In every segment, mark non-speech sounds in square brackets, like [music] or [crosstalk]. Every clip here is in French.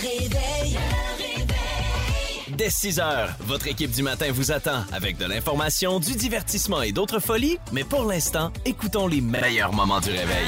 réveil. Dès 6 heures, votre équipe du matin vous attend avec de l'information, du divertissement et d'autres folies. Mais pour l'instant, écoutons les meilleurs moments du réveil.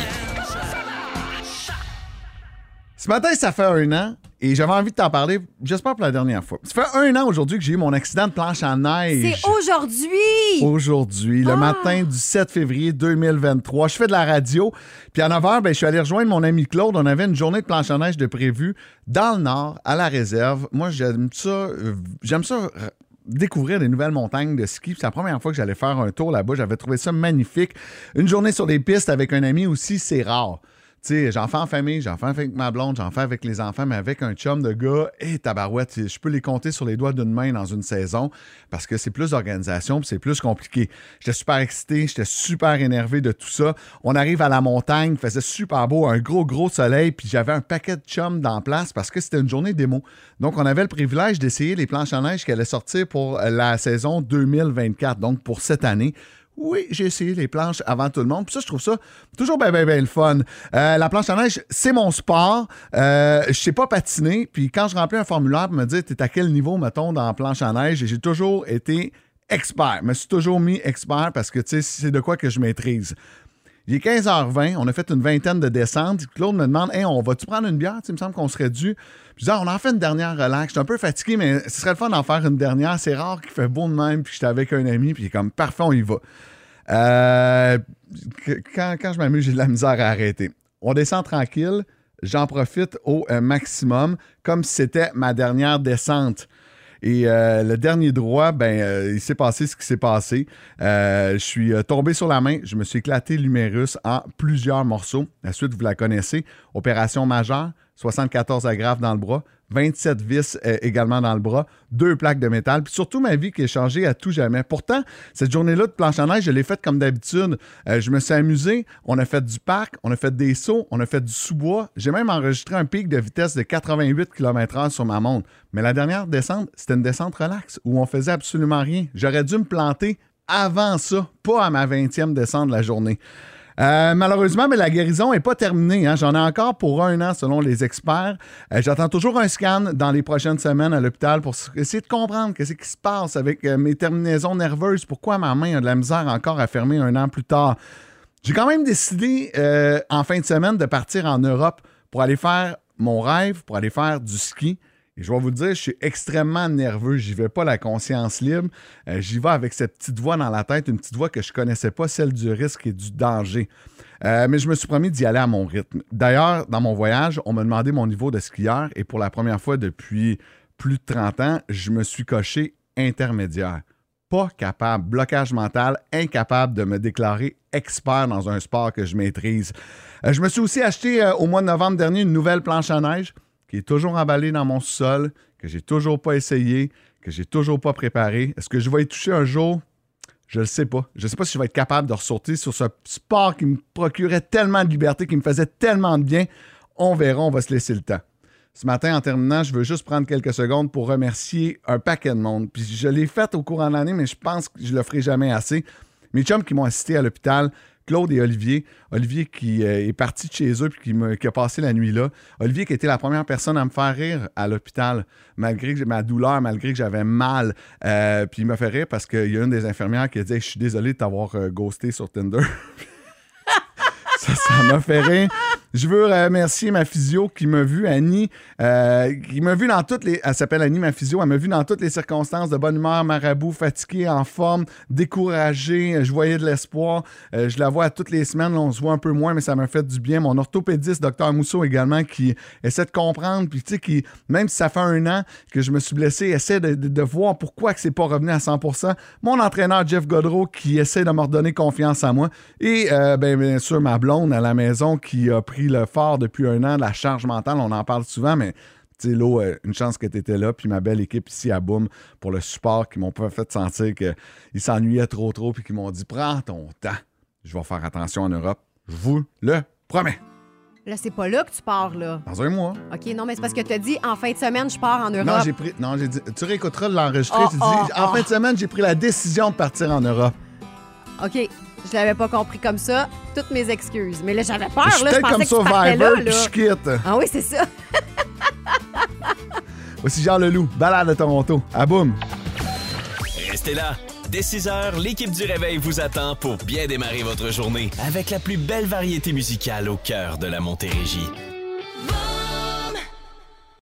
Ce matin, ça fait un an et j'avais envie de t'en parler, j'espère pour la dernière fois. Ça fait un an aujourd'hui que j'ai eu mon accident de planche en neige. C'est aujourd'hui! Aujourd'hui, le Ah! matin du 7 février 2023. Je fais de la radio. Puis à 9 h, ben, je suis allé rejoindre mon ami Claude. On avait une journée de planche en neige de prévu dans le nord, à la réserve. Moi, j'aime ça. euh, J'aime ça. euh, découvrir des nouvelles montagnes de ski. C'est la première fois que j'allais faire un tour là-bas. J'avais trouvé ça magnifique. Une journée sur des pistes avec un ami aussi, c'est rare. J'en fais en famille, j'en fais avec ma blonde, j'en fais avec les enfants, mais avec un chum de gars, et tabarouette, je peux les compter sur les doigts d'une main dans une saison parce que c'est plus d'organisation c'est plus compliqué. J'étais super excité, j'étais super énervé de tout ça. On arrive à la montagne, faisait super beau, un gros, gros soleil, puis j'avais un paquet de chums dans place parce que c'était une journée démo. Donc, on avait le privilège d'essayer les planches en neige qui allaient sortir pour la saison 2024, donc pour cette année. Oui, j'ai essayé les planches avant tout le monde. Puis ça, je trouve ça toujours bien, bien, bien le fun. Euh, la planche à neige, c'est mon sport. Euh, je sais pas patiner. Puis quand je remplis un formulaire pour me dire, t'es à quel niveau, mettons, dans la planche à neige, j'ai toujours été expert. Je me suis toujours mis expert parce que, tu sais, c'est de quoi que je maîtrise. Il est 15h20, on a fait une vingtaine de descentes. Claude me demande Hey, on va-tu prendre une bière? Il me semble qu'on serait dû. Je dis Ah, on en fait une dernière relax. Je suis un peu fatigué, mais ce serait le fun d'en faire une dernière. C'est rare qu'il fait beau de même. Puis j'étais avec un ami, puis il comme Parfait, on y va. Euh, quand, quand je m'amuse, j'ai de la misère à arrêter. On descend tranquille. J'en profite au euh, maximum, comme si c'était ma dernière descente. Et euh, le dernier droit, ben, euh, il s'est passé ce qui s'est passé. Euh, je suis tombé sur la main, je me suis éclaté l'humérus en plusieurs morceaux. La suite, vous la connaissez. Opération majeure, 74 agrafes dans le bras, 27 vis euh, également dans le bras, deux plaques de métal, puis surtout ma vie qui est changée à tout jamais. Pourtant, cette journée-là de planche à neige, je l'ai faite comme d'habitude. Euh, je me suis amusé, on a fait du parc, on a fait des sauts, on a fait du sous-bois. J'ai même enregistré un pic de vitesse de 88 km/h sur ma montre. Mais la dernière descente, c'était une descente relax où on faisait absolument rien. J'aurais dû me planter avant ça, pas à ma 20e descente de la journée. Euh, malheureusement, mais la guérison n'est pas terminée. hein. J'en ai encore pour un an selon les experts. Euh, J'attends toujours un scan dans les prochaines semaines à l'hôpital pour essayer de comprendre ce qui se passe avec euh, mes terminaisons nerveuses. Pourquoi ma main a de la misère encore à fermer un an plus tard. J'ai quand même décidé en fin de semaine de partir en Europe pour aller faire mon rêve, pour aller faire du ski. Et je vais vous le dire, je suis extrêmement nerveux. J'y vais pas la conscience libre. Euh, J'y vais avec cette petite voix dans la tête, une petite voix que je connaissais pas, celle du risque et du danger. Euh, mais je me suis promis d'y aller à mon rythme. D'ailleurs, dans mon voyage, on m'a demandé mon niveau de skieur et pour la première fois depuis plus de 30 ans, je me suis coché intermédiaire. Pas capable, blocage mental, incapable de me déclarer expert dans un sport que je maîtrise. Euh, je me suis aussi acheté au mois de novembre dernier une nouvelle planche à neige qui est toujours emballée dans mon sol, que j'ai toujours pas essayé, que j'ai toujours pas préparé. Est-ce que je vais y toucher un jour? Je ne sais pas. Je ne sais pas si je vais être capable de ressortir sur ce sport qui me procurait tellement de liberté, qui me faisait tellement de bien. On verra, on va se laisser le temps. Ce matin, en terminant, je veux juste prendre quelques secondes pour remercier un paquet de monde. Je l'ai fait au courant de l'année, mais je pense que je le ferai jamais assez. Mes chums qui m'ont assisté à l'hôpital, Claude et Olivier. Olivier qui euh, est parti de chez eux puis qui, a passé la nuit là. Olivier qui était la première personne à me faire rire à l'hôpital, malgré que ma douleur, malgré que j'avais mal. Euh, puis il m'a fait rire parce qu'il y a une des infirmières qui a dit Je suis désolé de t'avoir euh, ghosté sur Tinder. [laughs] Ça, ça m'a fait rire. Je veux remercier ma physio qui m'a vu, Annie, euh, qui m'a vu dans toutes les. Elle s'appelle Annie, ma physio. Elle m'a vu dans toutes les circonstances de bonne humeur, marabout, fatigué, en forme, découragé. Je voyais de l'espoir. Euh, je la vois à toutes les semaines. Là, on se voit un peu moins, mais ça m'a fait du bien. Mon orthopédiste, docteur Mousseau également, qui essaie de comprendre. Puis, tu sais, qui, même si ça fait un an que je me suis blessé, essaie de, voir pourquoi que c'est pas revenu à 100% Mon entraîneur, Jeff Godreau, qui essaie de me redonner confiance en moi. Et, euh, ben, bien sûr, ma blonde à la maison qui a pris le fort depuis un an de la charge mentale. On en parle souvent, mais tu sais, Lo, euh, une chance que tu étais là. Puis ma belle équipe ici à Boom pour le support qui m'ont pas fait sentir qu'ils s'ennuyaient trop, trop. Puis qui m'ont dit Prends ton temps. Je vais faire attention en Europe. Je vous le promets. Là, c'est pas là que tu pars, là. Dans un mois. OK, non, mais c'est parce que tu as dit en fin de semaine, je pars en Europe. Non, j'ai pris. Non, j'ai dit. Tu réécouteras de l'enregistrer. Oh, tu dis, oh, en oh. fin de semaine, j'ai pris la décision de partir en Europe. OK, je l'avais pas compris comme ça. Toutes mes excuses. Mais là, j'avais peur, je suis là. Je peut-être pensais comme que tu là, là. je quitte. Ah oui, c'est ça. [laughs] Voici Jean Leloup, balade de Toronto. À boum! Restez là. Dès 6 heures, l'équipe du Réveil vous attend pour bien démarrer votre journée avec la plus belle variété musicale au cœur de la Montérégie.